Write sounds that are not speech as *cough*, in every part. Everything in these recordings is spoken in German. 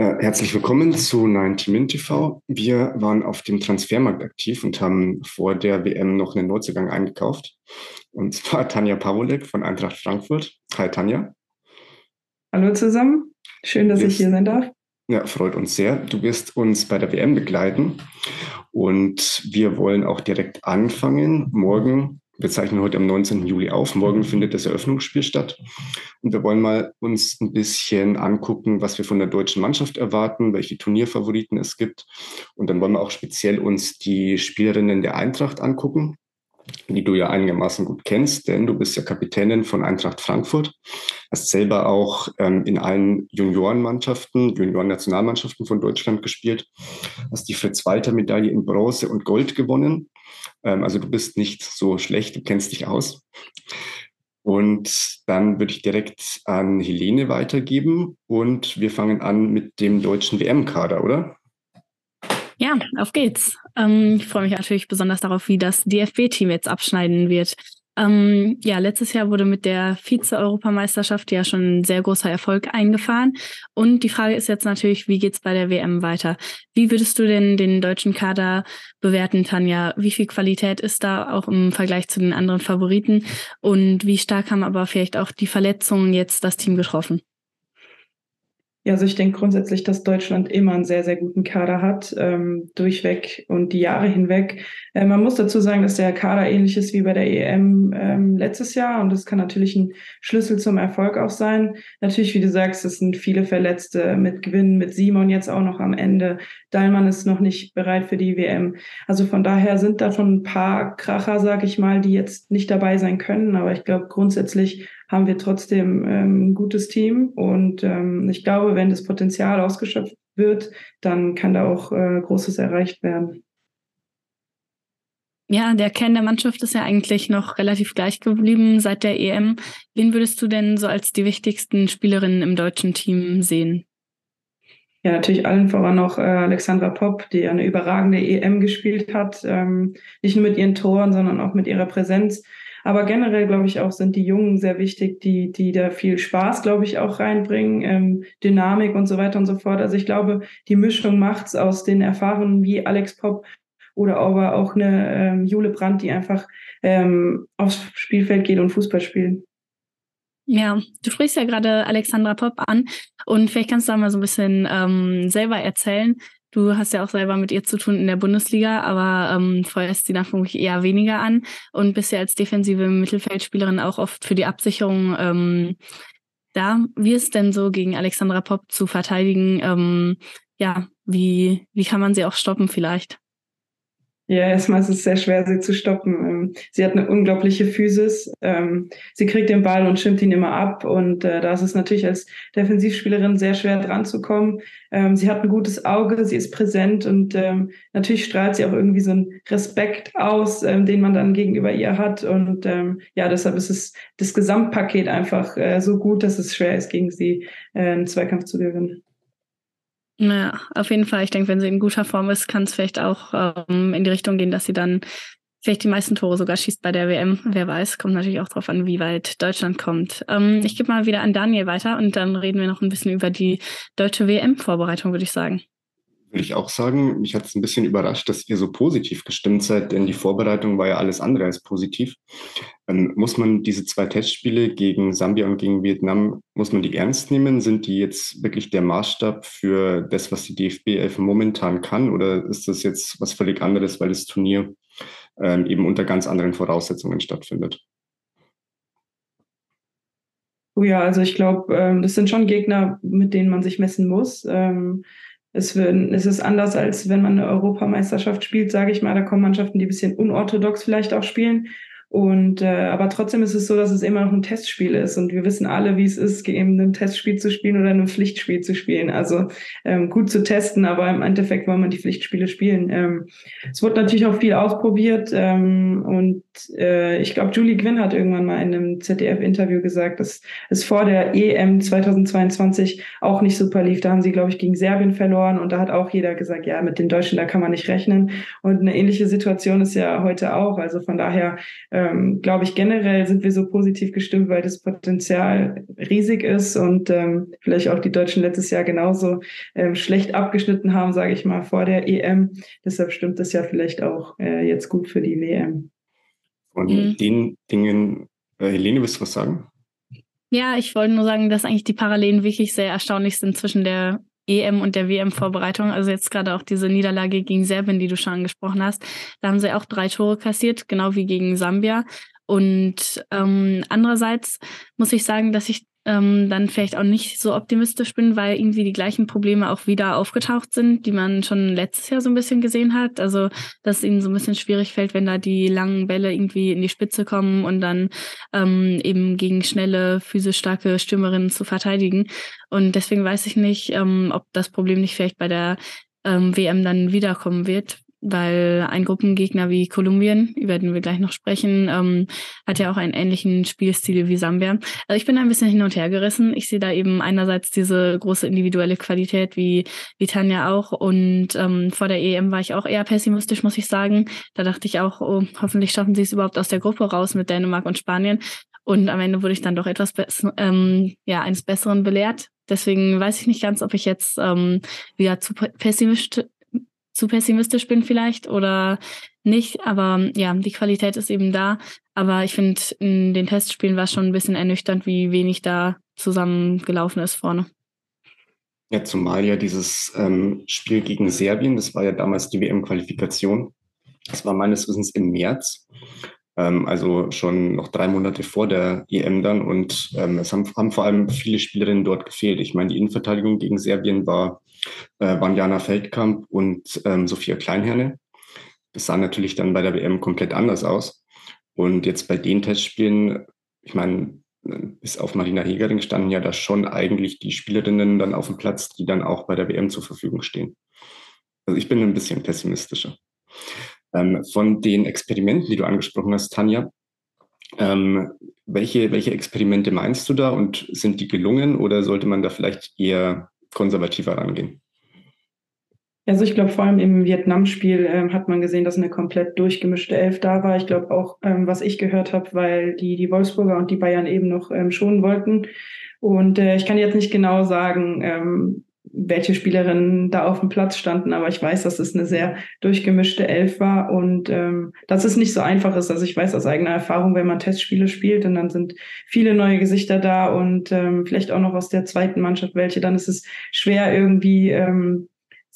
Äh, herzlich willkommen zu 90 Min TV. Wir waren auf dem Transfermarkt aktiv und haben vor der WM noch einen Neuzugang eingekauft. Und zwar Tanja Pawolek von Eintracht Frankfurt. Hi Tanja. Hallo zusammen. Schön, dass ich hier sein darf. Ja, freut uns sehr. Du wirst uns bei der WM begleiten und wir wollen auch direkt anfangen. Morgen wir zeichnen heute am 19. Juli auf. Morgen findet das Eröffnungsspiel statt. Und wir wollen mal uns ein bisschen angucken, was wir von der deutschen Mannschaft erwarten, welche Turnierfavoriten es gibt. Und dann wollen wir auch speziell uns die Spielerinnen der Eintracht angucken, die du ja einigermaßen gut kennst, denn du bist ja Kapitänin von Eintracht Frankfurt, hast selber auch ähm, in allen Juniorenmannschaften, Junioren-Nationalmannschaften von Deutschland gespielt, hast die Fritz-Walter-Medaille in Bronze und Gold gewonnen ähm, also du bist nicht so schlecht, du kennst dich aus. Und dann würde ich direkt an Helene weitergeben und wir fangen an mit dem deutschen WM-Kader, oder? Ja, auf geht's. Ähm, ich freue mich natürlich besonders darauf, wie das DFB-Team jetzt abschneiden wird. Ähm, ja, letztes Jahr wurde mit der Vize-Europameisterschaft ja schon ein sehr großer Erfolg eingefahren. Und die Frage ist jetzt natürlich, wie geht's bei der WM weiter? Wie würdest du denn den deutschen Kader bewerten, Tanja? Wie viel Qualität ist da auch im Vergleich zu den anderen Favoriten? Und wie stark haben aber vielleicht auch die Verletzungen jetzt das Team getroffen? Ja, also ich denke grundsätzlich, dass Deutschland immer einen sehr, sehr guten Kader hat, ähm, durchweg und die Jahre hinweg. Äh, man muss dazu sagen, dass der Kader ähnlich ist wie bei der EM ähm, letztes Jahr und das kann natürlich ein Schlüssel zum Erfolg auch sein. Natürlich, wie du sagst, es sind viele Verletzte mit Gewinnen, mit Simon jetzt auch noch am Ende. Dahlmann ist noch nicht bereit für die WM. Also von daher sind da schon ein paar Kracher, sag ich mal, die jetzt nicht dabei sein können, aber ich glaube grundsätzlich haben wir trotzdem ähm, ein gutes Team. Und ähm, ich glaube, wenn das Potenzial ausgeschöpft wird, dann kann da auch äh, Großes erreicht werden. Ja, der Kern der Mannschaft ist ja eigentlich noch relativ gleich geblieben seit der EM. Wen würdest du denn so als die wichtigsten Spielerinnen im deutschen Team sehen? Ja, natürlich allen voran auch äh, Alexandra Popp, die eine überragende EM gespielt hat. Ähm, nicht nur mit ihren Toren, sondern auch mit ihrer Präsenz. Aber generell, glaube ich, auch sind die Jungen sehr wichtig, die, die da viel Spaß, glaube ich, auch reinbringen, ähm, Dynamik und so weiter und so fort. Also ich glaube, die Mischung macht's aus den Erfahrenen wie Alex Pop oder aber auch eine ähm, Jule Brandt, die einfach ähm, aufs Spielfeld geht und Fußball spielen. Ja, du sprichst ja gerade Alexandra Pop an und vielleicht kannst du da mal so ein bisschen ähm, selber erzählen, Du hast ja auch selber mit ihr zu tun in der Bundesliga, aber ähm, feuerst sie vermutlich eher weniger an und bist ja als defensive Mittelfeldspielerin auch oft für die Absicherung ähm, da. Wie ist denn so gegen Alexandra Popp zu verteidigen? Ähm, ja, wie, wie kann man sie auch stoppen vielleicht? Ja, erstmal ist es sehr schwer, sie zu stoppen. Ähm, sie hat eine unglaubliche Physis. Ähm, sie kriegt den Ball und schirmt ihn immer ab. Und äh, da ist es natürlich als Defensivspielerin sehr schwer dran zu kommen. Ähm, sie hat ein gutes Auge, sie ist präsent und natürlich strahlt sie auch irgendwie so einen Respekt aus, den man dann gegenüber ihr hat. Und ja, deshalb ist es das Gesamtpaket einfach äh, so gut, dass es schwer ist, gegen sie äh, einen Zweikampf zu gewinnen. Ja, auf jeden Fall. Ich denke, wenn sie in guter Form ist, kann es vielleicht auch ähm, in die Richtung gehen, dass sie dann vielleicht die meisten Tore sogar schießt bei der WM. Wer weiß, kommt natürlich auch darauf an, wie weit Deutschland kommt. Ähm, ich gebe mal wieder an Daniel weiter und dann reden wir noch ein bisschen über die deutsche WM-Vorbereitung, würde ich sagen würde ich auch sagen. Mich hat es ein bisschen überrascht, dass ihr so positiv gestimmt seid, denn die Vorbereitung war ja alles andere als positiv. Ähm, muss man diese zwei Testspiele gegen Sambia und gegen Vietnam, muss man die ernst nehmen? Sind die jetzt wirklich der Maßstab für das, was die DFB 11 momentan kann? Oder ist das jetzt was völlig anderes, weil das Turnier ähm, eben unter ganz anderen Voraussetzungen stattfindet? Oh ja, also ich glaube, ähm, das sind schon Gegner, mit denen man sich messen muss. Ähm, es, wird, es ist anders, als wenn man eine Europameisterschaft spielt, sage ich mal. Da kommen Mannschaften, die ein bisschen unorthodox vielleicht auch spielen. Und äh, aber trotzdem ist es so, dass es immer noch ein Testspiel ist und wir wissen alle, wie es ist, eben ein Testspiel zu spielen oder ein Pflichtspiel zu spielen. Also ähm, gut zu testen, aber im Endeffekt wollen wir die Pflichtspiele spielen. Ähm, es wurde natürlich auch viel ausprobiert ähm, und äh, ich glaube, Julie Gwynn hat irgendwann mal in einem ZDF-Interview gesagt, dass es vor der EM 2022 auch nicht super lief. Da haben sie, glaube ich, gegen Serbien verloren und da hat auch jeder gesagt, ja, mit den Deutschen da kann man nicht rechnen. Und eine ähnliche Situation ist ja heute auch. Also von daher ähm, glaube ich, generell sind wir so positiv gestimmt, weil das Potenzial riesig ist und ähm, vielleicht auch die Deutschen letztes Jahr genauso ähm, schlecht abgeschnitten haben, sage ich mal, vor der EM. Deshalb stimmt das ja vielleicht auch äh, jetzt gut für die WM. Von mhm. den Dingen, äh, Helene, willst du was sagen? Ja, ich wollte nur sagen, dass eigentlich die Parallelen wirklich sehr erstaunlich sind zwischen der EM und der WM-Vorbereitung. Also jetzt gerade auch diese Niederlage gegen Serbien, die du schon angesprochen hast. Da haben sie auch drei Tore kassiert, genau wie gegen Sambia. Und ähm, andererseits muss ich sagen, dass ich ähm, dann vielleicht auch nicht so optimistisch bin, weil irgendwie die gleichen Probleme auch wieder aufgetaucht sind, die man schon letztes Jahr so ein bisschen gesehen hat. Also, dass es ihnen so ein bisschen schwierig fällt, wenn da die langen Bälle irgendwie in die Spitze kommen und dann ähm, eben gegen schnelle, physisch starke Stürmerinnen zu verteidigen. Und deswegen weiß ich nicht, ähm, ob das Problem nicht vielleicht bei der ähm, WM dann wiederkommen wird, weil ein Gruppengegner wie Kolumbien, über den wir gleich noch sprechen, ähm, hat ja auch einen ähnlichen Spielstil wie Sambia. Also ich bin ein bisschen hin und her gerissen. Ich sehe da eben einerseits diese große individuelle Qualität wie, wie Tanja auch und ähm, vor der EM war ich auch eher pessimistisch, muss ich sagen. Da dachte ich auch, oh, hoffentlich schaffen sie es überhaupt aus der Gruppe raus mit Dänemark und Spanien. Und am Ende wurde ich dann doch etwas ähm, ja, eines Besseren belehrt. Deswegen weiß ich nicht ganz, ob ich jetzt ähm, wieder zu pessimistisch, zu pessimistisch bin vielleicht oder nicht. Aber ja, die Qualität ist eben da. Aber ich finde, in den Testspielen war es schon ein bisschen ernüchternd, wie wenig da zusammengelaufen ist vorne. Ja, zumal ja dieses ähm, Spiel gegen Serbien, das war ja damals die WM-Qualifikation. Das war meines Wissens im März, also schon noch drei Monate vor der EM dann. Und ähm, es haben, haben vor allem viele Spielerinnen dort gefehlt. Ich meine, die Innenverteidigung gegen Serbien war äh, waren Jana Feldkamp und ähm, Sophia Kleinherne. Das sah natürlich dann bei der WM komplett anders aus. Und jetzt bei den Testspielen, ich meine, bis auf Marina Hegering standen ja da schon eigentlich die Spielerinnen dann auf dem Platz, die dann auch bei der WM zur Verfügung stehen. Also ich bin ein bisschen pessimistischer. Ähm, von den Experimenten, die du angesprochen hast, Tanja, ähm, welche, welche Experimente meinst du da und sind die gelungen oder sollte man da vielleicht eher konservativer rangehen. Also ich glaube, vor allem im Vietnam-Spiel ähm, hat man gesehen, dass eine komplett durchgemischte Elf da war. Ich glaube auch, ähm, was ich gehört habe, weil die, die Wolfsburger und die Bayern eben noch ähm, schonen wollten. Und äh, ich kann jetzt nicht genau sagen, ähm, welche Spielerinnen da auf dem Platz standen, aber ich weiß, dass es eine sehr durchgemischte Elf war und ähm, dass es nicht so einfach ist. Also ich weiß aus eigener Erfahrung, wenn man Testspiele spielt und dann sind viele neue Gesichter da und ähm, vielleicht auch noch aus der zweiten Mannschaft welche, dann ist es schwer irgendwie ähm,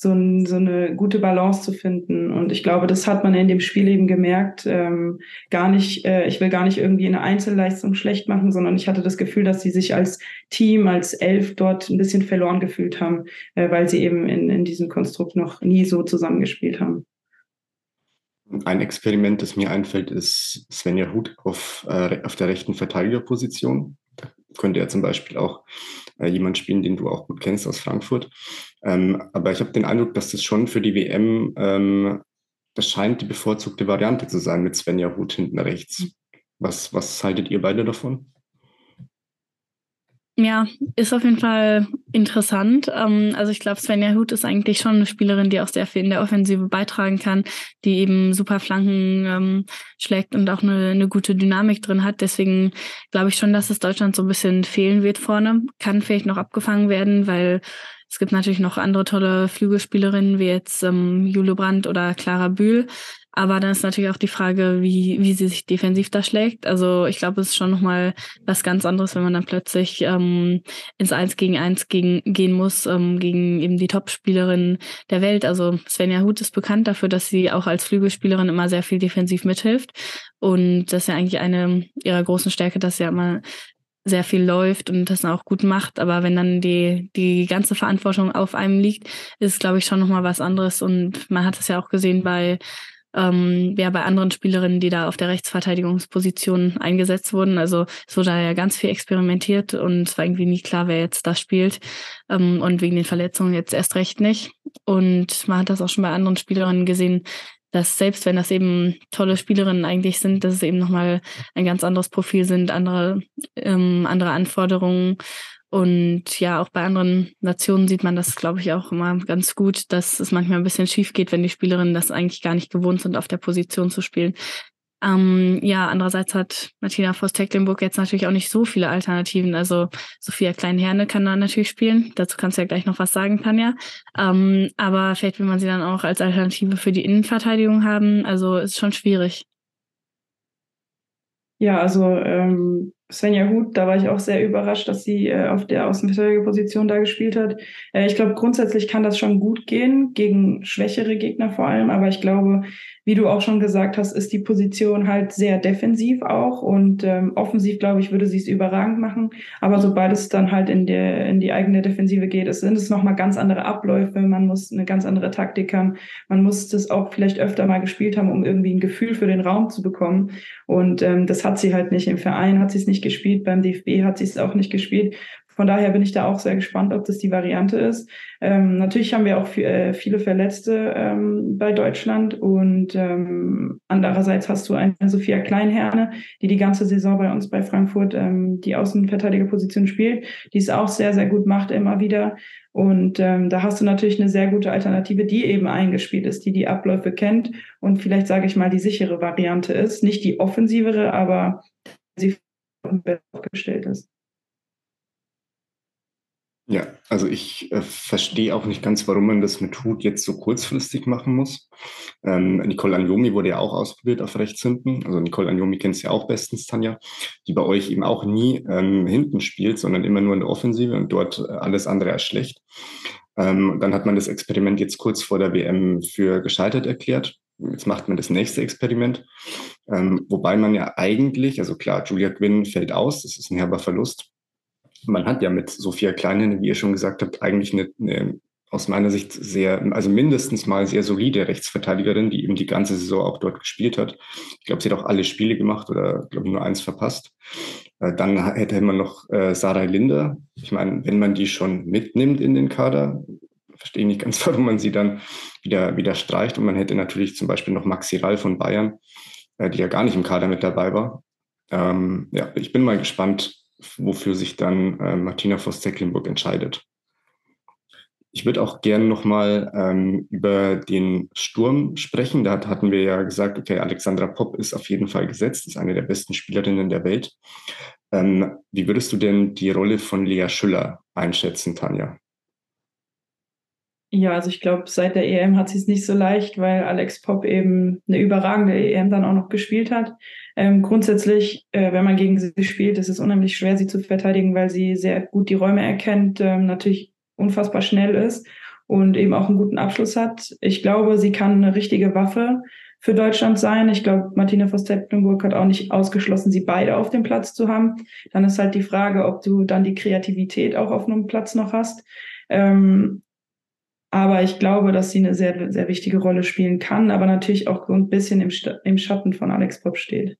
so, ein, so eine gute Balance zu finden. Und ich glaube, das hat man in dem Spiel eben gemerkt. Ähm, gar nicht, äh, ich will gar nicht irgendwie eine Einzelleistung schlecht machen, sondern ich hatte das Gefühl, dass sie sich als Team, als Elf dort ein bisschen verloren gefühlt haben, äh, weil sie eben in, in diesem Konstrukt noch nie so zusammengespielt haben. Ein Experiment, das mir einfällt, ist Svenja Huth auf, äh, auf der rechten Verteidigerposition. Da könnte er zum Beispiel auch äh, jemand spielen, den du auch gut kennst aus Frankfurt. Ähm, aber ich habe den Eindruck, dass das schon für die WM, ähm, das scheint die bevorzugte Variante zu sein mit Svenja Huth hinten rechts. Was, was haltet ihr beide davon? Ja, ist auf jeden Fall interessant. Ähm, also ich glaube, Svenja Huth ist eigentlich schon eine Spielerin, die auch sehr viel in der Offensive beitragen kann, die eben super Flanken ähm, schlägt und auch eine, eine gute Dynamik drin hat. Deswegen glaube ich schon, dass es Deutschland so ein bisschen fehlen wird vorne. Kann vielleicht noch abgefangen werden, weil es gibt natürlich noch andere tolle Flügelspielerinnen wie jetzt ähm, Jule Brandt oder Clara Bühl. Aber dann ist natürlich auch die Frage, wie, wie sie sich defensiv da schlägt. Also ich glaube, es ist schon nochmal was ganz anderes, wenn man dann plötzlich ähm, ins Eins gegen Eins gegen, gehen muss, ähm, gegen eben die Top-Spielerin der Welt. Also Svenja Huth ist bekannt dafür, dass sie auch als Flügelspielerin immer sehr viel defensiv mithilft. Und das ist ja eigentlich eine ihrer großen Stärke, dass sie ja immer sehr viel läuft und das auch gut macht. Aber wenn dann die, die ganze Verantwortung auf einem liegt, ist glaube ich, schon nochmal was anderes. Und man hat es ja auch gesehen bei ähm, ja bei anderen Spielerinnen, die da auf der Rechtsverteidigungsposition eingesetzt wurden. Also es wurde da ja ganz viel experimentiert und es war irgendwie nie klar, wer jetzt da spielt. Ähm, und wegen den Verletzungen jetzt erst recht nicht. Und man hat das auch schon bei anderen Spielerinnen gesehen, dass selbst wenn das eben tolle Spielerinnen eigentlich sind, dass es eben nochmal ein ganz anderes Profil sind, andere, ähm, andere Anforderungen und ja, auch bei anderen Nationen sieht man das, glaube ich, auch immer ganz gut, dass es manchmal ein bisschen schief geht, wenn die Spielerinnen das eigentlich gar nicht gewohnt sind, auf der Position zu spielen. Ähm, ja, andererseits hat Martina Voss-Tecklenburg jetzt natürlich auch nicht so viele Alternativen. Also Sophia Kleinherne kann da natürlich spielen. Dazu kannst du ja gleich noch was sagen, Tanja. Ähm, aber vielleicht will man sie dann auch als Alternative für die Innenverteidigung haben. Also ist schon schwierig. Ja, also ähm, Svenja Huth, da war ich auch sehr überrascht, dass sie äh, auf der Außenverteidigerposition da gespielt hat. Äh, ich glaube, grundsätzlich kann das schon gut gehen, gegen schwächere Gegner vor allem, aber ich glaube, wie du auch schon gesagt hast, ist die Position halt sehr defensiv auch und ähm, offensiv, glaube ich, würde sie es überragend machen. Aber sobald es dann halt in, der, in die eigene Defensive geht, es sind es nochmal ganz andere Abläufe, man muss eine ganz andere Taktik haben, man muss das auch vielleicht öfter mal gespielt haben, um irgendwie ein Gefühl für den Raum zu bekommen. Und ähm, das hat sie halt nicht. Im Verein hat sie es nicht gespielt, beim DFB hat sie es auch nicht gespielt. Von daher bin ich da auch sehr gespannt, ob das die Variante ist. Ähm, natürlich haben wir auch äh, viele Verletzte ähm, bei Deutschland und ähm, andererseits hast du eine Sophia Kleinherne, die die ganze Saison bei uns bei Frankfurt ähm, die Außenverteidigerposition spielt, die es auch sehr, sehr gut macht immer wieder. Und ähm, da hast du natürlich eine sehr gute Alternative, die eben eingespielt ist, die die Abläufe kennt und vielleicht, sage ich mal, die sichere Variante ist. Nicht die offensivere, aber sie aufgestellt ist. Ja, also ich äh, verstehe auch nicht ganz, warum man das mit Hut jetzt so kurzfristig machen muss. Ähm, Nicole Anjomi wurde ja auch ausprobiert auf rechts hinten. Also Nicole Anjomi kennst ja auch bestens, Tanja, die bei euch eben auch nie ähm, hinten spielt, sondern immer nur in der Offensive und dort äh, alles andere als schlecht. Ähm, dann hat man das Experiment jetzt kurz vor der WM für gescheitert erklärt. Jetzt macht man das nächste Experiment. Ähm, wobei man ja eigentlich, also klar, Julia Quinn fällt aus, das ist ein herber Verlust man hat ja mit Sophia Kleinhenne, wie ihr schon gesagt habt, eigentlich eine, eine aus meiner Sicht sehr, also mindestens mal sehr solide Rechtsverteidigerin, die eben die ganze Saison auch dort gespielt hat. Ich glaube, sie hat auch alle Spiele gemacht oder glaube nur eins verpasst. Äh, dann hätte man noch äh, Sarah Linder. Ich meine, wenn man die schon mitnimmt in den Kader, verstehe ich nicht ganz, *laughs* warum man sie dann wieder, wieder streicht. Und man hätte natürlich zum Beispiel noch Maxi Rall von Bayern, äh, die ja gar nicht im Kader mit dabei war. Ähm, ja, ich bin mal gespannt, wofür sich dann äh, Martina Voss-Tecklenburg entscheidet. Ich würde auch gerne nochmal ähm, über den Sturm sprechen. Da hatten wir ja gesagt, okay, Alexandra Popp ist auf jeden Fall gesetzt, ist eine der besten Spielerinnen der Welt. Ähm, wie würdest du denn die Rolle von Lea Schüller einschätzen, Tanja? Ja, also ich glaube, seit der EM hat sie es nicht so leicht, weil Alex Pop eben eine überragende EM dann auch noch gespielt hat. Ähm, grundsätzlich, äh, wenn man gegen sie spielt, ist es unheimlich schwer, sie zu verteidigen, weil sie sehr gut die Räume erkennt, ähm, natürlich unfassbar schnell ist und eben auch einen guten Abschluss hat. Ich glaube, sie kann eine richtige Waffe für Deutschland sein. Ich glaube, Martina Voss-Tecklenburg hat auch nicht ausgeschlossen, sie beide auf dem Platz zu haben. Dann ist halt die Frage, ob du dann die Kreativität auch auf einem Platz noch hast. Ähm, aber ich glaube, dass sie eine sehr, sehr wichtige Rolle spielen kann, aber natürlich auch so ein bisschen im, im Schatten von Alex Pop steht.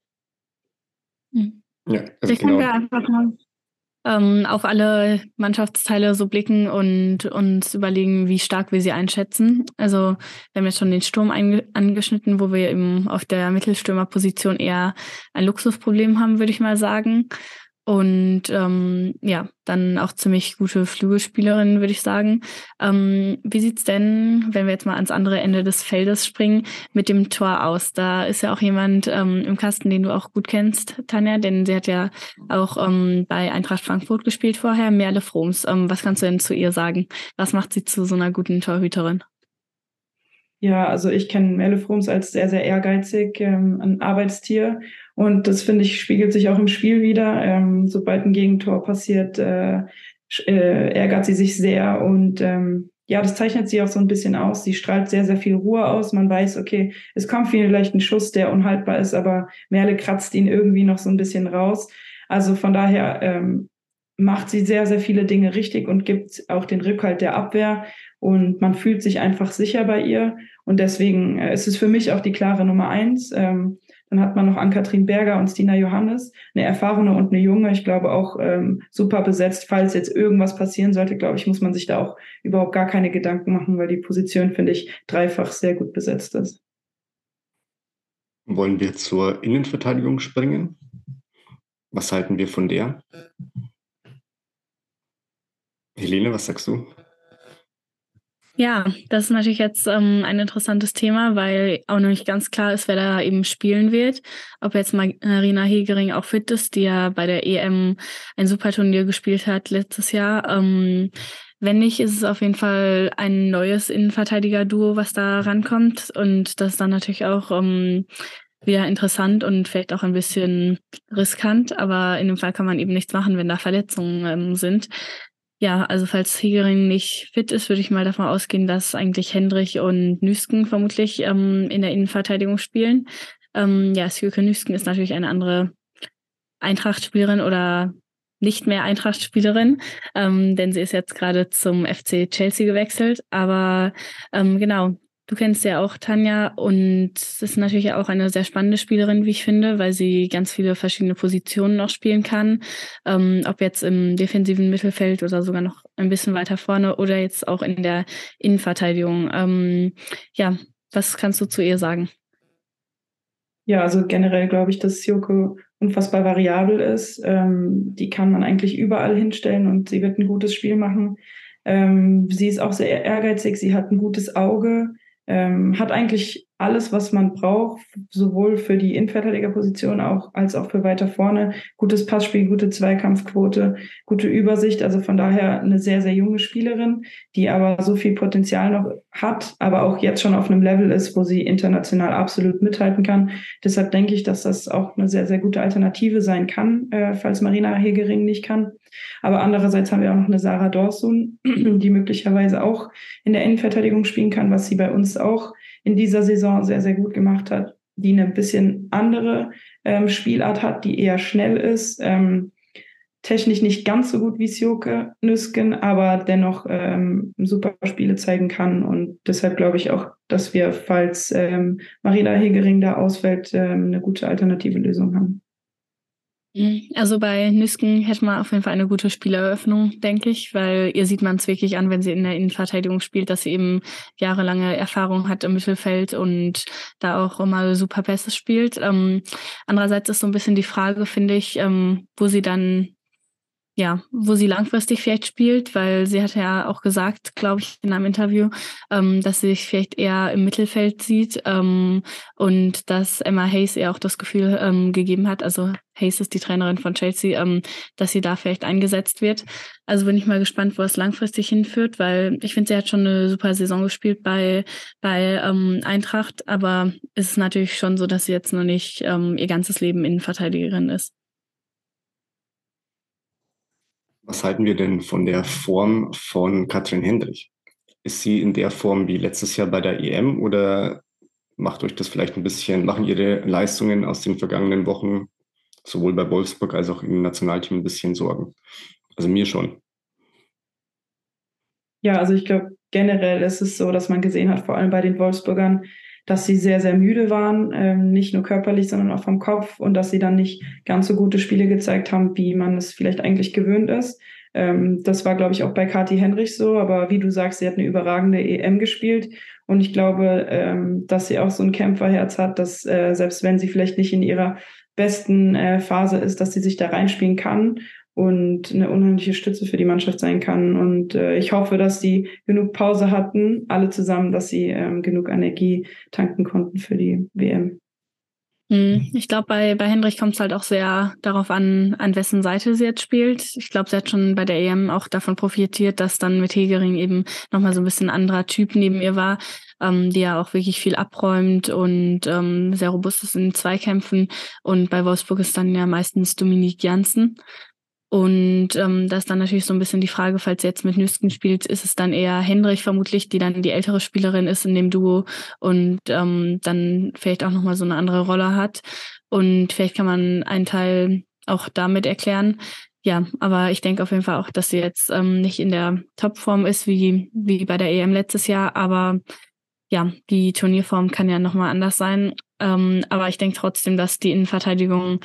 Hm. Ja, also Vielleicht genau. können wir einfach mal ähm, auf alle Mannschaftsteile so blicken und uns überlegen, wie stark wir sie einschätzen. Also wir haben jetzt schon den Sturm angeschnitten, wo wir eben auf der Mittelstürmerposition eher ein Luxusproblem haben, würde ich mal sagen. Und ähm, ja, dann auch ziemlich gute Flügelspielerin, würde ich sagen. Ähm, wie sieht's denn, wenn wir jetzt mal ans andere Ende des Feldes springen, mit dem Tor aus? Da ist ja auch jemand ähm, im Kasten, den du auch gut kennst, Tanja, denn sie hat ja auch ähm, bei Eintracht Frankfurt gespielt vorher, Merle Froms. Ähm, was kannst du denn zu ihr sagen? Was macht sie zu so einer guten Torhüterin? Ja, also ich kenne Merle Froms als sehr, sehr ehrgeizig, ähm, ein Arbeitstier und das finde ich spiegelt sich auch im Spiel wieder. Ähm, sobald ein Gegentor passiert, äh, äh, ärgert sie sich sehr und ähm, ja, das zeichnet sie auch so ein bisschen aus. Sie strahlt sehr, sehr viel Ruhe aus. Man weiß, okay, es kommt vielleicht ein Schuss, der unhaltbar ist, aber Merle kratzt ihn irgendwie noch so ein bisschen raus. Also von daher ähm, macht sie sehr, sehr viele Dinge richtig und gibt auch den Rückhalt der Abwehr. Und man fühlt sich einfach sicher bei ihr. Und deswegen äh, ist es für mich auch die klare Nummer eins. Ähm, dann hat man noch Ann-Kathrin Berger und Stina Johannes, eine erfahrene und eine junge, ich glaube auch ähm, super besetzt. Falls jetzt irgendwas passieren sollte, glaube ich, muss man sich da auch überhaupt gar keine Gedanken machen, weil die Position, finde ich, dreifach sehr gut besetzt ist. Wollen wir zur Innenverteidigung springen? Was halten wir von der? Helene, was sagst du? Ja, das ist natürlich jetzt ähm, ein interessantes Thema, weil auch noch nicht ganz klar ist, wer da eben spielen wird. Ob jetzt Marina Hegering auch fit ist, die ja bei der EM ein Superturnier gespielt hat letztes Jahr. Ähm, wenn nicht, ist es auf jeden Fall ein neues Innenverteidiger-Duo, was da rankommt. Und das ist dann natürlich auch ähm, wieder interessant und vielleicht auch ein bisschen riskant. Aber in dem Fall kann man eben nichts machen, wenn da Verletzungen ähm, sind. Ja, also falls Hegering nicht fit ist, würde ich mal davon ausgehen, dass eigentlich Hendrich und Nüsken vermutlich ähm, in der Innenverteidigung spielen. Ähm, ja, Sjöke Nüsken ist natürlich eine andere Eintracht-Spielerin oder nicht mehr Eintracht-Spielerin, ähm, denn sie ist jetzt gerade zum FC Chelsea gewechselt. Aber ähm, genau, Du kennst ja auch Tanja und ist natürlich auch eine sehr spannende Spielerin, wie ich finde, weil sie ganz viele verschiedene Positionen noch spielen kann. Ähm, ob jetzt im defensiven Mittelfeld oder sogar noch ein bisschen weiter vorne oder jetzt auch in der Innenverteidigung. Ähm, ja, was kannst du zu ihr sagen? Ja, also generell glaube ich, dass Joko unfassbar variabel ist. Ähm, die kann man eigentlich überall hinstellen und sie wird ein gutes Spiel machen. Ähm, sie ist auch sehr ehrgeizig, sie hat ein gutes Auge ähm, hat eigentlich alles, was man braucht, sowohl für die Innenverteidigerposition auch als auch für weiter vorne. Gutes Passspiel, gute Zweikampfquote, gute Übersicht. Also von daher eine sehr, sehr junge Spielerin, die aber so viel Potenzial noch hat, aber auch jetzt schon auf einem Level ist, wo sie international absolut mithalten kann. Deshalb denke ich, dass das auch eine sehr, sehr gute Alternative sein kann, äh, falls Marina Hegering nicht kann. Aber andererseits haben wir auch noch eine Sarah Dorsun, *clears throat* die möglicherweise auch in der Innenverteidigung spielen kann, was sie bei uns auch in dieser Saison sehr, sehr gut gemacht hat, die eine bisschen andere ähm, Spielart hat, die eher schnell ist. Ähm, technisch nicht ganz so gut wie Sjoke Nüsken, aber dennoch ähm, super Spiele zeigen kann. Und deshalb glaube ich auch, dass wir, falls ähm, Marina Hegering da ausfällt, ähm, eine gute alternative Lösung haben. Also bei Nüsken hätte man auf jeden Fall eine gute Spieleröffnung, denke ich, weil ihr sieht man es wirklich an, wenn sie in der Innenverteidigung spielt, dass sie eben jahrelange Erfahrung hat im Mittelfeld und da auch immer super Pässe spielt. Ähm, andererseits ist so ein bisschen die Frage, finde ich, ähm, wo sie dann ja, wo sie langfristig vielleicht spielt, weil sie hat ja auch gesagt, glaube ich, in einem Interview, ähm, dass sie sich vielleicht eher im Mittelfeld sieht ähm, und dass Emma Hayes ihr auch das Gefühl ähm, gegeben hat, also Hayes ist die Trainerin von Chelsea, ähm, dass sie da vielleicht eingesetzt wird. Also bin ich mal gespannt, wo es langfristig hinführt, weil ich finde, sie hat schon eine super Saison gespielt bei, bei ähm, Eintracht, aber es ist natürlich schon so, dass sie jetzt noch nicht ähm, ihr ganzes Leben Innenverteidigerin ist. Was halten wir denn von der Form von Katrin Hendrich? Ist sie in der Form wie letztes Jahr bei der EM oder macht euch das vielleicht ein bisschen, machen ihre Leistungen aus den vergangenen Wochen sowohl bei Wolfsburg als auch im Nationalteam ein bisschen Sorgen? Also mir schon. Ja, also ich glaube, generell ist es so, dass man gesehen hat, vor allem bei den Wolfsburgern, dass sie sehr, sehr müde waren, ähm, nicht nur körperlich, sondern auch vom Kopf und dass sie dann nicht ganz so gute Spiele gezeigt haben, wie man es vielleicht eigentlich gewöhnt ist. Ähm, das war, glaube ich, auch bei Kathi Henrich so, aber wie du sagst, sie hat eine überragende EM gespielt und ich glaube, ähm, dass sie auch so ein Kämpferherz hat, dass äh, selbst wenn sie vielleicht nicht in ihrer besten äh, Phase ist, dass sie sich da reinspielen kann und eine unheimliche Stütze für die Mannschaft sein kann. Und äh, ich hoffe, dass sie genug Pause hatten, alle zusammen, dass sie ähm, genug Energie tanken konnten für die WM. Hm, ich glaube, bei, bei Hendrich kommt es halt auch sehr darauf an, an wessen Seite sie jetzt spielt. Ich glaube, sie hat schon bei der EM auch davon profitiert, dass dann mit Hegering eben nochmal so ein bisschen anderer Typ neben ihr war, ähm, die ja auch wirklich viel abräumt und ähm, sehr robust ist in Zweikämpfen. Und bei Wolfsburg ist dann ja meistens Dominique Janssen. Und ähm, das ist dann natürlich so ein bisschen die Frage, falls ihr jetzt mit Nüsken spielt, ist es dann eher Hendrich vermutlich, die dann die ältere Spielerin ist in dem Duo und ähm, dann vielleicht auch nochmal so eine andere Rolle hat. Und vielleicht kann man einen Teil auch damit erklären. Ja, aber ich denke auf jeden Fall auch, dass sie jetzt ähm, nicht in der Topform ist wie, wie bei der EM letztes Jahr, aber ja, die Turnierform kann ja nochmal anders sein. Ähm, aber ich denke trotzdem, dass die Innenverteidigung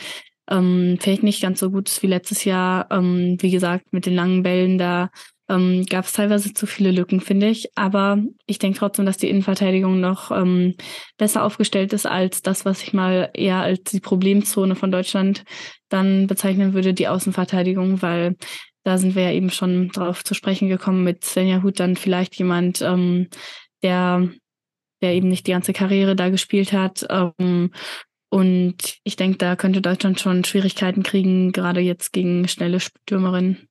ähm, vielleicht nicht ganz so gut ist wie letztes Jahr. Ähm, wie gesagt, mit den langen Bällen, da ähm, gab es teilweise zu viele Lücken, finde ich. Aber ich denke trotzdem, dass die Innenverteidigung noch ähm, besser aufgestellt ist als das, was ich mal eher als die Problemzone von Deutschland dann bezeichnen würde, die Außenverteidigung, weil da sind wir ja eben schon drauf zu sprechen gekommen mit Svenja Huth, dann vielleicht jemand, ähm, der, der eben nicht die ganze Karriere da gespielt hat. Ähm, und ich denke, da könnte Deutschland schon Schwierigkeiten kriegen, gerade jetzt gegen schnelle Stürmerinnen.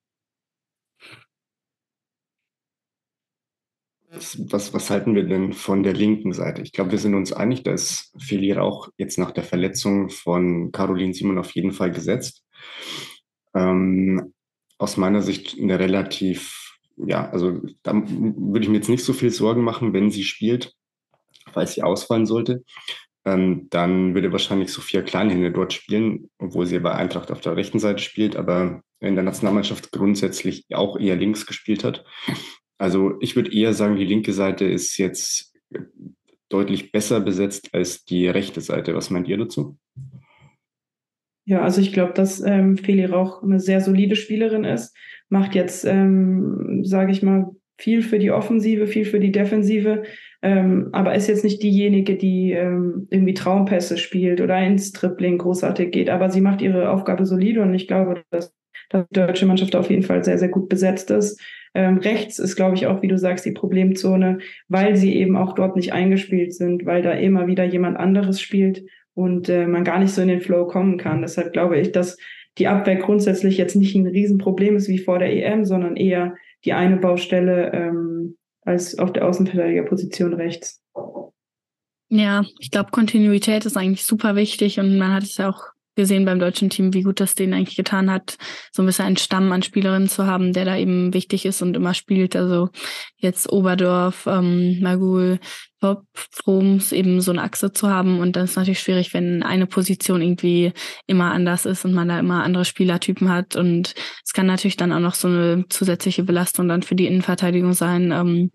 Was, was halten wir denn von der linken Seite? Ich glaube, wir sind uns einig, dass Feli auch jetzt nach der Verletzung von Caroline Simon auf jeden Fall gesetzt. Ähm, aus meiner Sicht eine relativ, ja, also da würde ich mir jetzt nicht so viel Sorgen machen, wenn sie spielt, falls sie ausfallen sollte. Ähm, dann würde wahrscheinlich Sophia Kleinhände dort spielen, obwohl sie bei Eintracht auf der rechten Seite spielt, aber in der Nationalmannschaft grundsätzlich auch eher links gespielt hat. Also ich würde eher sagen, die linke Seite ist jetzt deutlich besser besetzt als die rechte Seite. Was meint ihr dazu? Ja, also ich glaube, dass ähm, Feli Rauch eine sehr solide Spielerin ist, macht jetzt, ähm, sage ich mal, viel für die Offensive, viel für die Defensive, ähm, aber ist jetzt nicht diejenige, die ähm, irgendwie Traumpässe spielt oder ins Tripling großartig geht. Aber sie macht ihre Aufgabe solide und ich glaube, dass, dass die deutsche Mannschaft auf jeden Fall sehr, sehr gut besetzt ist. Ähm, rechts ist, glaube ich, auch, wie du sagst, die Problemzone, weil sie eben auch dort nicht eingespielt sind, weil da immer wieder jemand anderes spielt und äh, man gar nicht so in den Flow kommen kann. Deshalb glaube ich, dass die Abwehr grundsätzlich jetzt nicht ein Riesenproblem ist wie vor der EM, sondern eher die eine Baustelle ähm, als auf der Außenverteidigerposition rechts. Ja, ich glaube, Kontinuität ist eigentlich super wichtig und man hat es ja auch gesehen beim deutschen Team, wie gut das denen eigentlich getan hat, so ein bisschen einen Stamm an Spielerinnen zu haben, der da eben wichtig ist und immer spielt. Also jetzt Oberdorf, ähm, Magul, Top, Froms, eben so eine Achse zu haben. Und dann ist natürlich schwierig, wenn eine Position irgendwie immer anders ist und man da immer andere Spielertypen hat. Und es kann natürlich dann auch noch so eine zusätzliche Belastung dann für die Innenverteidigung sein, ähm,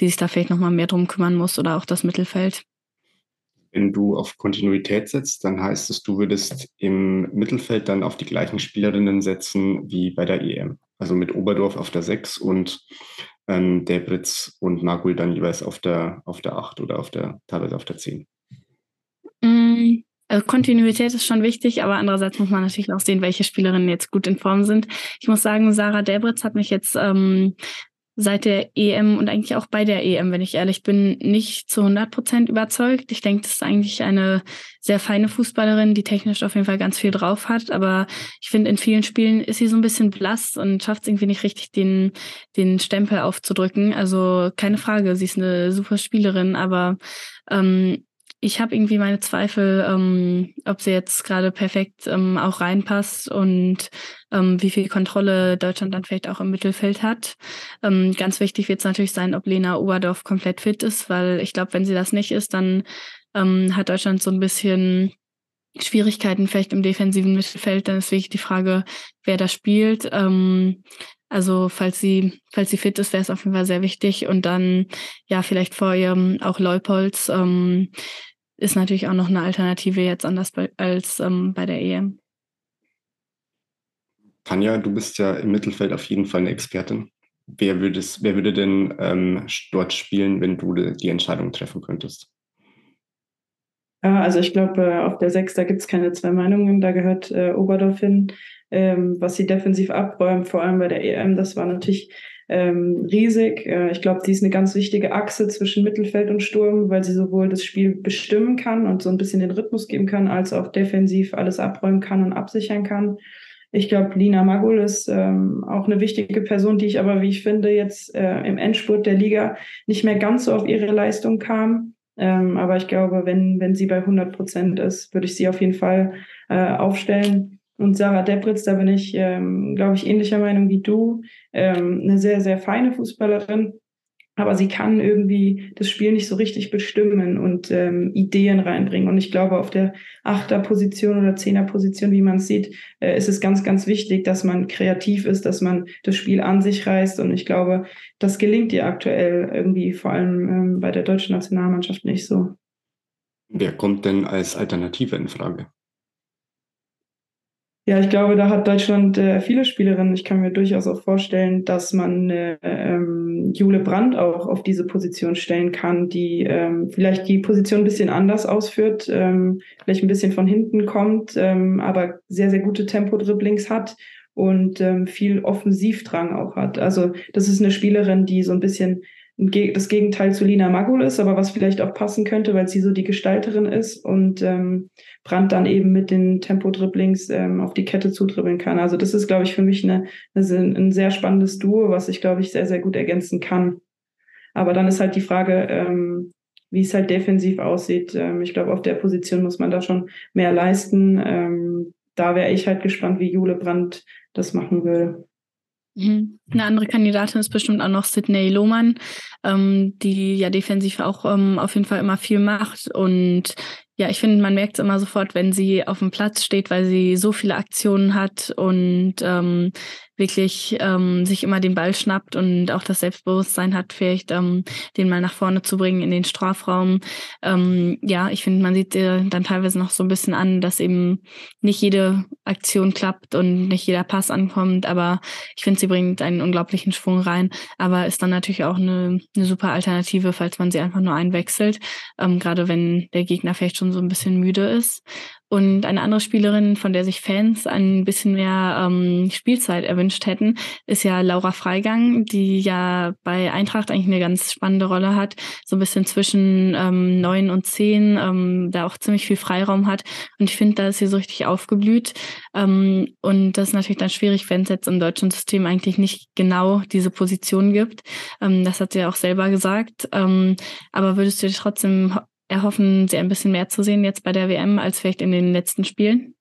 die sich da vielleicht nochmal mehr drum kümmern muss oder auch das Mittelfeld. Wenn du auf Kontinuität setzt, dann heißt es, du würdest im Mittelfeld dann auf die gleichen Spielerinnen setzen wie bei der EM. Also mit Oberdorf auf der 6 und ähm, Debritz und Magul dann jeweils auf der, auf der 8 oder auf der, teilweise auf der 10. Mm, also Kontinuität ist schon wichtig, aber andererseits muss man natürlich auch sehen, welche Spielerinnen jetzt gut in Form sind. Ich muss sagen, Sarah Debritz hat mich jetzt ähm, seit der EM und eigentlich auch bei der EM, wenn ich ehrlich bin, nicht zu 100 Prozent überzeugt. Ich denke, das ist eigentlich eine sehr feine Fußballerin, die technisch auf jeden Fall ganz viel drauf hat. Aber ich finde, in vielen Spielen ist sie so ein bisschen blass und schafft es irgendwie nicht richtig, den, den Stempel aufzudrücken. Also keine Frage, sie ist eine super Spielerin, aber ähm, ich habe irgendwie meine Zweifel, ähm, ob sie jetzt gerade perfekt ähm, auch reinpasst und ähm, wie viel Kontrolle Deutschland dann vielleicht auch im Mittelfeld hat. Ähm, ganz wichtig wird es natürlich sein, ob Lena Oberdorf komplett fit ist, weil ich glaube, wenn sie das nicht ist, dann ähm, hat Deutschland so ein bisschen Schwierigkeiten vielleicht im defensiven Mittelfeld. Dann ist wirklich die Frage, wer da spielt. Ähm, also falls sie, falls sie fit ist, wäre es auf jeden Fall sehr wichtig. Und dann ja vielleicht vor ihr auch Leupolds. Ähm, ist natürlich auch noch eine Alternative jetzt anders bei, als ähm, bei der EM. Tanja, du bist ja im Mittelfeld auf jeden Fall eine Expertin. Wer, würdest, wer würde denn ähm, dort spielen, wenn du die Entscheidung treffen könntest? Ja, also ich glaube, äh, auf der Sechs, da gibt es keine zwei Meinungen. Da gehört äh, Oberdorf hin, ähm, was sie defensiv abräumt, vor allem bei der EM. Das war natürlich ähm, riesig. Äh, ich glaube, die ist eine ganz wichtige Achse zwischen Mittelfeld und Sturm, weil sie sowohl das Spiel bestimmen kann und so ein bisschen den Rhythmus geben kann, als auch defensiv alles abräumen kann und absichern kann. Ich glaube, Lina Magul ist ähm, auch eine wichtige Person, die ich aber, wie ich finde, jetzt äh, im Endspurt der Liga nicht mehr ganz so auf ihre Leistung kam. Ähm, aber ich glaube, wenn, wenn sie bei 100 Prozent ist, würde ich sie auf jeden Fall äh, aufstellen. Und Sarah Debritz, da bin ich, ähm, glaube ich, ähnlicher Meinung wie du. Ähm, eine sehr, sehr feine Fußballerin. Aber sie kann irgendwie das Spiel nicht so richtig bestimmen und ähm, Ideen reinbringen. Und ich glaube, auf der Achterposition oder Zehnerposition, wie man es sieht, äh, ist es ganz, ganz wichtig, dass man kreativ ist, dass man das Spiel an sich reißt. Und ich glaube, das gelingt ihr aktuell irgendwie, vor allem ähm, bei der deutschen Nationalmannschaft nicht so. Wer kommt denn als Alternative in Frage? Ja, ich glaube, da hat Deutschland äh, viele Spielerinnen. Ich kann mir durchaus auch vorstellen, dass man äh, ähm, Jule Brandt auch auf diese Position stellen kann, die ähm, vielleicht die Position ein bisschen anders ausführt, ähm, vielleicht ein bisschen von hinten kommt, ähm, aber sehr, sehr gute Tempo-Dribblings hat und ähm, viel Offensivdrang auch hat. Also das ist eine Spielerin, die so ein bisschen das Gegenteil zu Lina Magul ist, aber was vielleicht auch passen könnte, weil sie so die Gestalterin ist und ähm, Brand dann eben mit den Tempo-Dribblings ähm, auf die Kette zudribbeln kann. Also das ist, glaube ich, für mich eine, eine, ein sehr spannendes Duo, was ich, glaube ich, sehr, sehr gut ergänzen kann. Aber dann ist halt die Frage, ähm, wie es halt defensiv aussieht. Ähm, ich glaube, auf der Position muss man da schon mehr leisten. Ähm, da wäre ich halt gespannt, wie Jule Brandt das machen will. Eine andere Kandidatin ist bestimmt auch noch Sidney Lohmann, ähm, die ja defensiv auch ähm, auf jeden Fall immer viel macht. Und ja, ich finde, man merkt es immer sofort, wenn sie auf dem Platz steht, weil sie so viele Aktionen hat und ähm, wirklich ähm, sich immer den Ball schnappt und auch das Selbstbewusstsein hat, vielleicht ähm, den mal nach vorne zu bringen in den Strafraum. Ähm, ja, ich finde, man sieht ihr dann teilweise noch so ein bisschen an, dass eben nicht jede Aktion klappt und nicht jeder Pass ankommt, aber ich finde, sie bringt einen unglaublichen Schwung rein, aber ist dann natürlich auch eine, eine super Alternative, falls man sie einfach nur einwechselt, ähm, gerade wenn der Gegner vielleicht schon so ein bisschen müde ist. Und eine andere Spielerin, von der sich Fans ein bisschen mehr ähm, Spielzeit erwünscht hätten, ist ja Laura Freigang, die ja bei Eintracht eigentlich eine ganz spannende Rolle hat, so ein bisschen zwischen ähm, neun und zehn, ähm, da auch ziemlich viel Freiraum hat. Und ich finde, da ist sie so richtig aufgeblüht. Ähm, und das ist natürlich dann schwierig, wenn es jetzt im deutschen System eigentlich nicht genau diese Position gibt. Ähm, das hat sie ja auch selber gesagt. Ähm, aber würdest du dir trotzdem erhoffen, sie ein bisschen mehr zu sehen jetzt bei der WM als vielleicht in den letzten Spielen?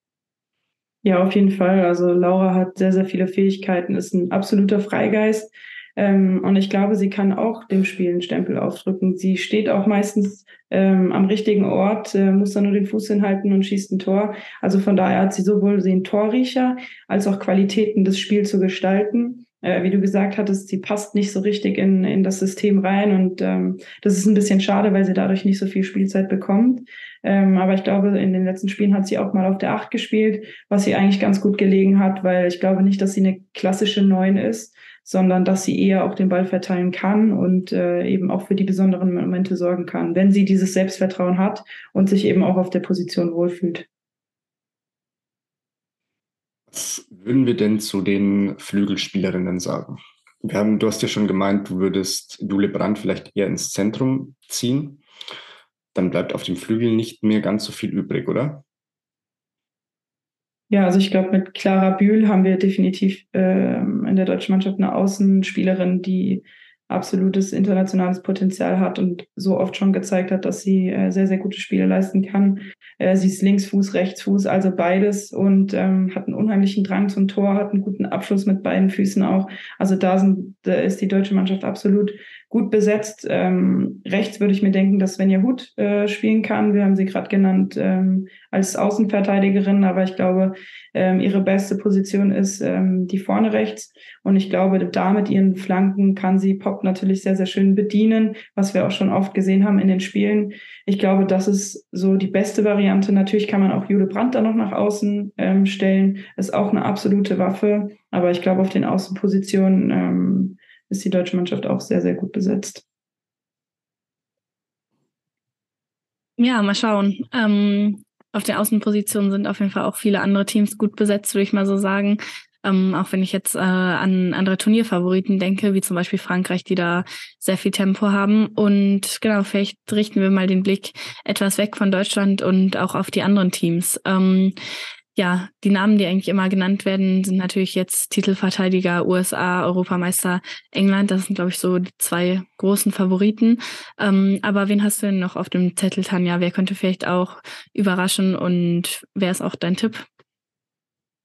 Ja, auf jeden Fall. Also Laura hat sehr, sehr viele Fähigkeiten, ist ein absoluter Freigeist. Ähm, und ich glaube, sie kann auch dem Spiel einen Stempel aufdrücken. Sie steht auch meistens ähm, am richtigen Ort, äh, muss dann nur den Fuß hinhalten und schießt ein Tor. Also von daher hat sie sowohl den Torriecher als auch Qualitäten, das Spiel zu gestalten äh, wie du gesagt hattest, sie passt nicht so richtig in, in das System rein und ähm, das ist ein bisschen schade, weil sie dadurch nicht so viel Spielzeit bekommt. Ähm, aber ich glaube, in den letzten Spielen hat sie auch mal auf der Acht gespielt, was sie eigentlich ganz gut gelegen hat, weil ich glaube nicht, dass sie eine klassische Neun ist, sondern dass sie eher auch den Ball verteilen kann und äh, eben auch für die besonderen Momente sorgen kann, wenn sie dieses Selbstvertrauen hat und sich eben auch auf der Position wohlfühlt. Was würden wir denn zu den Flügelspielerinnen sagen? Wir haben, du hast ja schon gemeint, du würdest Jule Brandt vielleicht eher ins Zentrum ziehen. Dann bleibt auf dem Flügel nicht mehr ganz so viel übrig, oder? Ja, also ich glaube, mit Clara Bühl haben wir definitiv äh, in der deutschen Mannschaft eine Außenspielerin, die absolutes internationales Potenzial hat und so oft schon gezeigt hat, dass sie äh, sehr, sehr gute Spiele leisten kann. Äh, sie ist Linksfuß, Rechtsfuß, also beides und ähm, hat einen unheimlichen Drang zum Tor, hat einen guten Abschluss mit beiden Füßen auch. Also da, sind, da ist die deutsche Mannschaft absolut gut besetzt. Ähm, rechts würde ich mir denken, dass Svenja Huth äh, spielen kann. Wir haben sie gerade genannt ähm, als Außenverteidigerin, aber ich glaube, ähm, ihre beste Position ist ähm, die vorne rechts. Und ich glaube, da mit ihren Flanken kann sie Pop natürlich sehr, sehr schön bedienen, was wir auch schon oft gesehen haben in den Spielen. Ich glaube, das ist so die beste Variante. Natürlich kann man auch Jule Brandt da noch nach außen ähm, stellen. Ist auch eine absolute Waffe. Aber ich glaube, auf den Außenpositionen ähm, ist die deutsche Mannschaft auch sehr, sehr gut besetzt. Ja, mal schauen. Ähm, auf der Außenposition sind auf jeden Fall auch viele andere Teams gut besetzt, würde ich mal so sagen. Ähm, auch wenn ich jetzt äh, an andere Turnierfavoriten denke, wie zum Beispiel Frankreich, die da sehr viel Tempo haben. Und genau, vielleicht richten wir mal den Blick etwas weg von Deutschland und auch auf die anderen Teams. Ähm, ja, die Namen, die eigentlich immer genannt werden, sind natürlich jetzt Titelverteidiger USA, Europameister England. Das sind, glaube ich, so die zwei großen Favoriten. Ähm, aber wen hast du denn noch auf dem Zettel, Tanja? Wer könnte vielleicht auch überraschen und wer ist auch dein Tipp?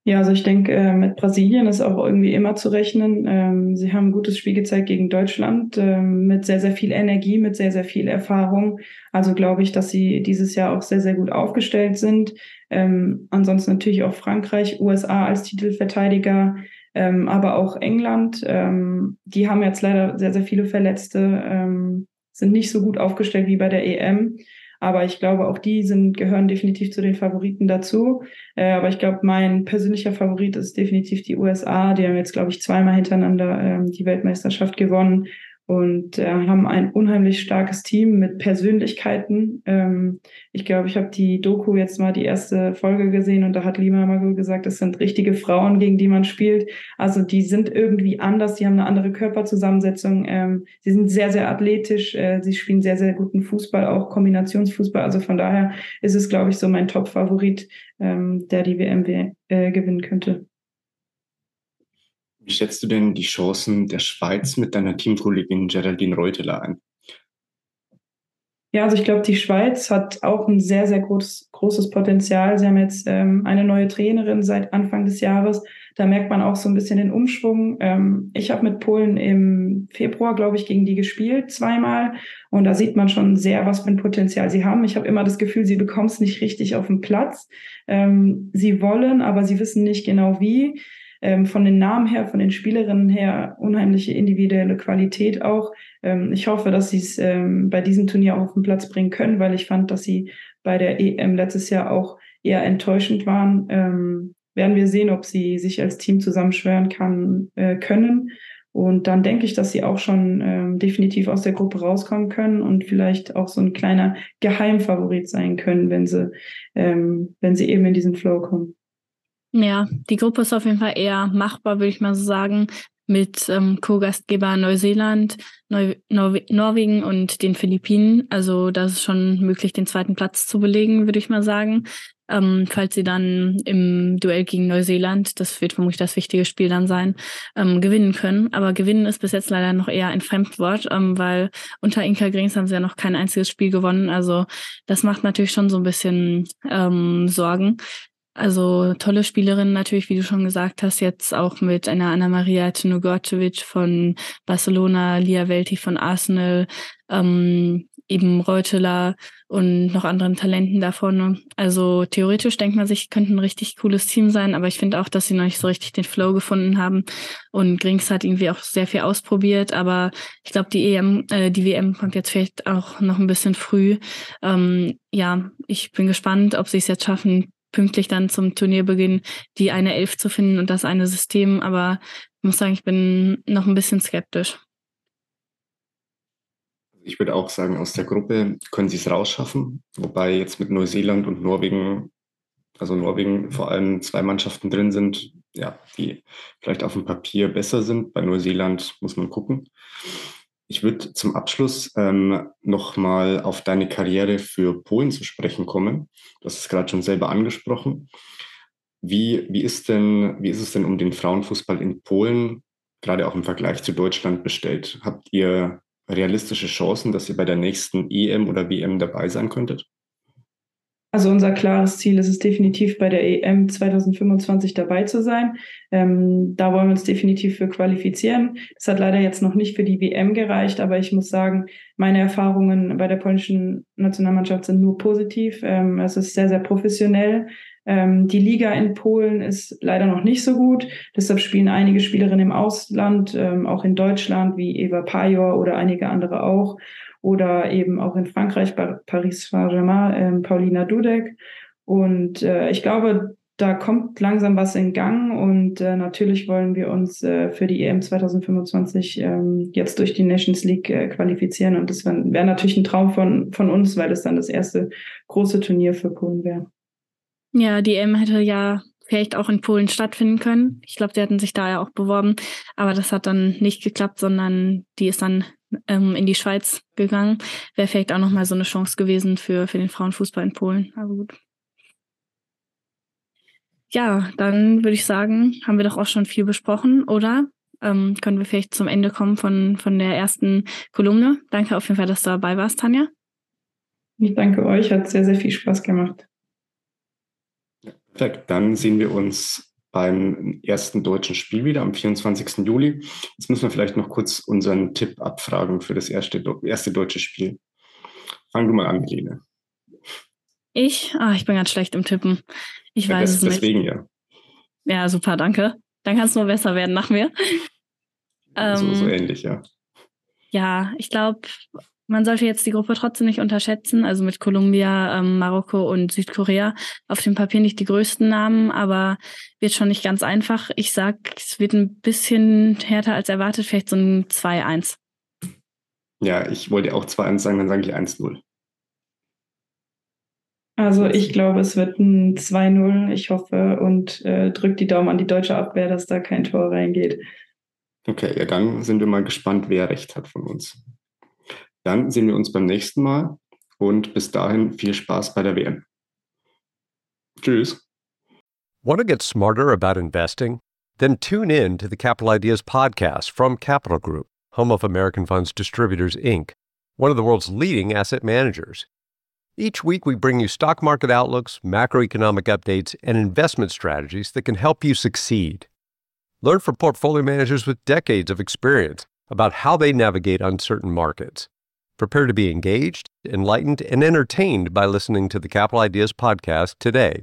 Ja, also ich denke, äh, mit Brasilien ist auch irgendwie immer zu rechnen. Ähm, sie haben ein gutes Spiel gezeigt gegen Deutschland ähm, mit sehr, sehr viel Energie, mit sehr, sehr viel Erfahrung. Also glaube ich, dass sie dieses Jahr auch sehr, sehr gut aufgestellt sind. Ähm, ansonsten natürlich auch Frankreich, USA als Titelverteidiger, aber auch England. die haben jetzt leider sehr, sehr viele Verletzte, sind nicht so gut aufgestellt wie bei der EM. Aber ich glaube, auch die sind, gehören definitiv zu den Favoriten dazu. Äh, aber ich glaube, mein persönlicher Favorit ist definitiv die USA. Die haben jetzt, glaube ich, zweimal hintereinander ähm, die Weltmeisterschaft gewonnen. Und äh, haben ein unheimlich starkes Team mit Persönlichkeiten. Ähm, ich glaube, ich habe die Doku jetzt mal die erste Folge gesehen und da hat Lima Mago gesagt, es sind richtige Frauen, gegen die man spielt. Also die sind irgendwie anders, die haben eine andere Körperzusammensetzung. Ähm, sie sind sehr, sehr athletisch, äh, sie spielen sehr, sehr guten Fußball, auch Kombinationsfußball. Also von daher ist es, glaube ich, so mein Top-Favorit, ähm, der die WM äh, gewinnen könnte. Wie schätzt du denn die Chancen der Schweiz mit deiner Teamkollegin Geraldine Reuteler ein? Ja, also ich glaube, die Schweiz hat auch ein sehr, sehr groß, großes Potenzial. Sie haben jetzt ähm, eine neue Trainerin seit Anfang des Jahres. Da merkt man auch so ein bisschen den Umschwung. Ähm, ich habe mit Polen im Februar, glaube ich, gegen die gespielt, zweimal. Und da sieht man schon sehr, was für ein Potenzial sie haben. Ich habe immer das Gefühl, sie bekommen es nicht richtig auf den Platz. Ähm, sie wollen, aber sie wissen nicht genau wie ähm, von den Namen her, von den Spielerinnen her unheimliche individuelle Qualität auch. Ähm, ich hoffe, dass sie es ähm, bei diesem Turnier auch auf den Platz bringen können, weil ich fand, dass sie bei der EM letztes Jahr auch eher enttäuschend waren. Ähm, werden wir sehen, ob sie sich als Team zusammenschwören kann, äh, können. Und dann denke ich, dass sie auch schon ähm, definitiv aus der Gruppe rauskommen können und vielleicht auch so ein kleiner Geheimfavorit sein können, wenn sie, ähm, wenn sie eben in diesen Flow kommen. Ja, die Gruppe ist auf jeden Fall eher machbar, würde ich mal so sagen, mit ähm, Co-Gastgeber Neuseeland, Neu Nor Norwegen und den Philippinen. Also das ist schon möglich, den zweiten Platz zu belegen, würde ich mal sagen. Ähm, falls sie dann im Duell gegen Neuseeland, das wird vermutlich das wichtige Spiel dann sein, ähm, gewinnen können. Aber gewinnen ist bis jetzt leider noch eher ein Fremdwort, ähm, weil unter Inka Grings haben sie ja noch kein einziges Spiel gewonnen. Also das macht natürlich schon so ein bisschen ähm, Sorgen. Also tolle Spielerin natürlich, wie du schon gesagt hast, jetzt auch mit einer Anna-Maria Tnugorcevic von Barcelona, Lia Welti von Arsenal, ähm, eben Reuteler und noch anderen Talenten da vorne. Also theoretisch denkt man sich, könnte ein richtig cooles Team sein, aber ich finde auch, dass sie noch nicht so richtig den Flow gefunden haben. Und Grings hat irgendwie auch sehr viel ausprobiert, aber ich glaube, die EM, äh, die WM kommt jetzt vielleicht auch noch ein bisschen früh. Ähm, ja, ich bin gespannt, ob sie es jetzt schaffen, pünktlich dann zum Turnierbeginn die eine Elf zu finden und das eine System. Aber ich muss sagen, ich bin noch ein bisschen skeptisch. Ich würde auch sagen, aus der Gruppe können sie es rausschaffen. Wobei jetzt mit Neuseeland und Norwegen, also Norwegen vor allem zwei Mannschaften drin sind, ja, die vielleicht auf dem Papier besser sind. Bei Neuseeland muss man gucken. Ich würde zum Abschluss ähm, nochmal auf deine Karriere für Polen zu sprechen kommen. Hast es gerade schon selber angesprochen. Wie, wie, ist denn, wie ist es denn um den Frauenfußball in Polen, gerade auch im Vergleich zu Deutschland, bestellt? Habt ihr realistische Chancen, dass ihr bei der nächsten EM oder WM dabei sein könntet? Also unser klares Ziel ist es definitiv bei der EM 2025 dabei zu sein. Ähm, da wollen wir uns definitiv für qualifizieren. Das hat leider jetzt noch nicht für die WM gereicht, aber ich muss sagen, meine Erfahrungen bei der polnischen Nationalmannschaft sind nur positiv. Ähm, es ist sehr, sehr professionell. Ähm, die Liga in Polen ist leider noch nicht so gut. Deshalb spielen einige Spielerinnen im Ausland, ähm, auch in Deutschland, wie Eva Pajor oder einige andere auch oder eben auch in Frankreich, Paris Saint-Germain, äh, Paulina Dudek. Und äh, ich glaube, da kommt langsam was in Gang und äh, natürlich wollen wir uns äh, für die EM 2025 ähm, jetzt durch die Nations League äh, qualifizieren und das wäre wär natürlich ein Traum von, von uns, weil es dann das erste große Turnier für Polen wäre. Ja, die EM hätte ja vielleicht auch in Polen stattfinden können. Ich glaube, die hatten sich da ja auch beworben, aber das hat dann nicht geklappt, sondern die ist dann ähm, in die Schweiz gegangen. Wäre vielleicht auch nochmal so eine Chance gewesen für, für den Frauenfußball in Polen. Aber gut. Ja, dann würde ich sagen, haben wir doch auch schon viel besprochen, oder? Ähm, können wir vielleicht zum Ende kommen von, von der ersten Kolumne. Danke auf jeden Fall, dass du dabei warst, Tanja. Ich danke euch, hat sehr, sehr viel Spaß gemacht. Perfekt, dann sehen wir uns beim ersten deutschen Spiel wieder am 24. Juli. Jetzt müssen wir vielleicht noch kurz unseren Tipp abfragen für das erste, erste deutsche Spiel. Fang du mal an, Lene. Ich? Ah, ich bin ganz schlecht im Tippen. Ich ja, weiß das, es nicht. Deswegen ja. Ja, super, danke. Dann kann es nur besser werden nach mir. so, so ähm, ähnlich, ja. Ja, ich glaube, man sollte jetzt die Gruppe trotzdem nicht unterschätzen. Also mit Kolumbia, ähm, Marokko und Südkorea auf dem Papier nicht die größten Namen, aber wird schon nicht ganz einfach. Ich sag, es wird ein bisschen härter als erwartet, vielleicht so ein 2-1. Ja, ich wollte auch 2-1 sagen, dann sage ich 1-0. Also ich glaube, es wird ein 2-0. Ich hoffe und äh, drückt die Daumen an die deutsche Abwehr, dass da kein Tor reingeht. Okay, ja, dann sind wir mal gespannt, wer recht hat von uns. Dann sehen wir uns beim nächsten Mal und bis dahin viel Spaß bei der WM. Tschüss. Want to get smarter about investing? Then tune in to the Capital Ideas podcast from Capital Group, home of American Funds Distributors, Inc., one of the world's leading asset managers. Each week, we bring you stock market outlooks, macroeconomic updates, and investment strategies that can help you succeed. Learn from portfolio managers with decades of experience about how they navigate uncertain markets. Prepare to be engaged, enlightened, and entertained by listening to the Capital Ideas podcast today.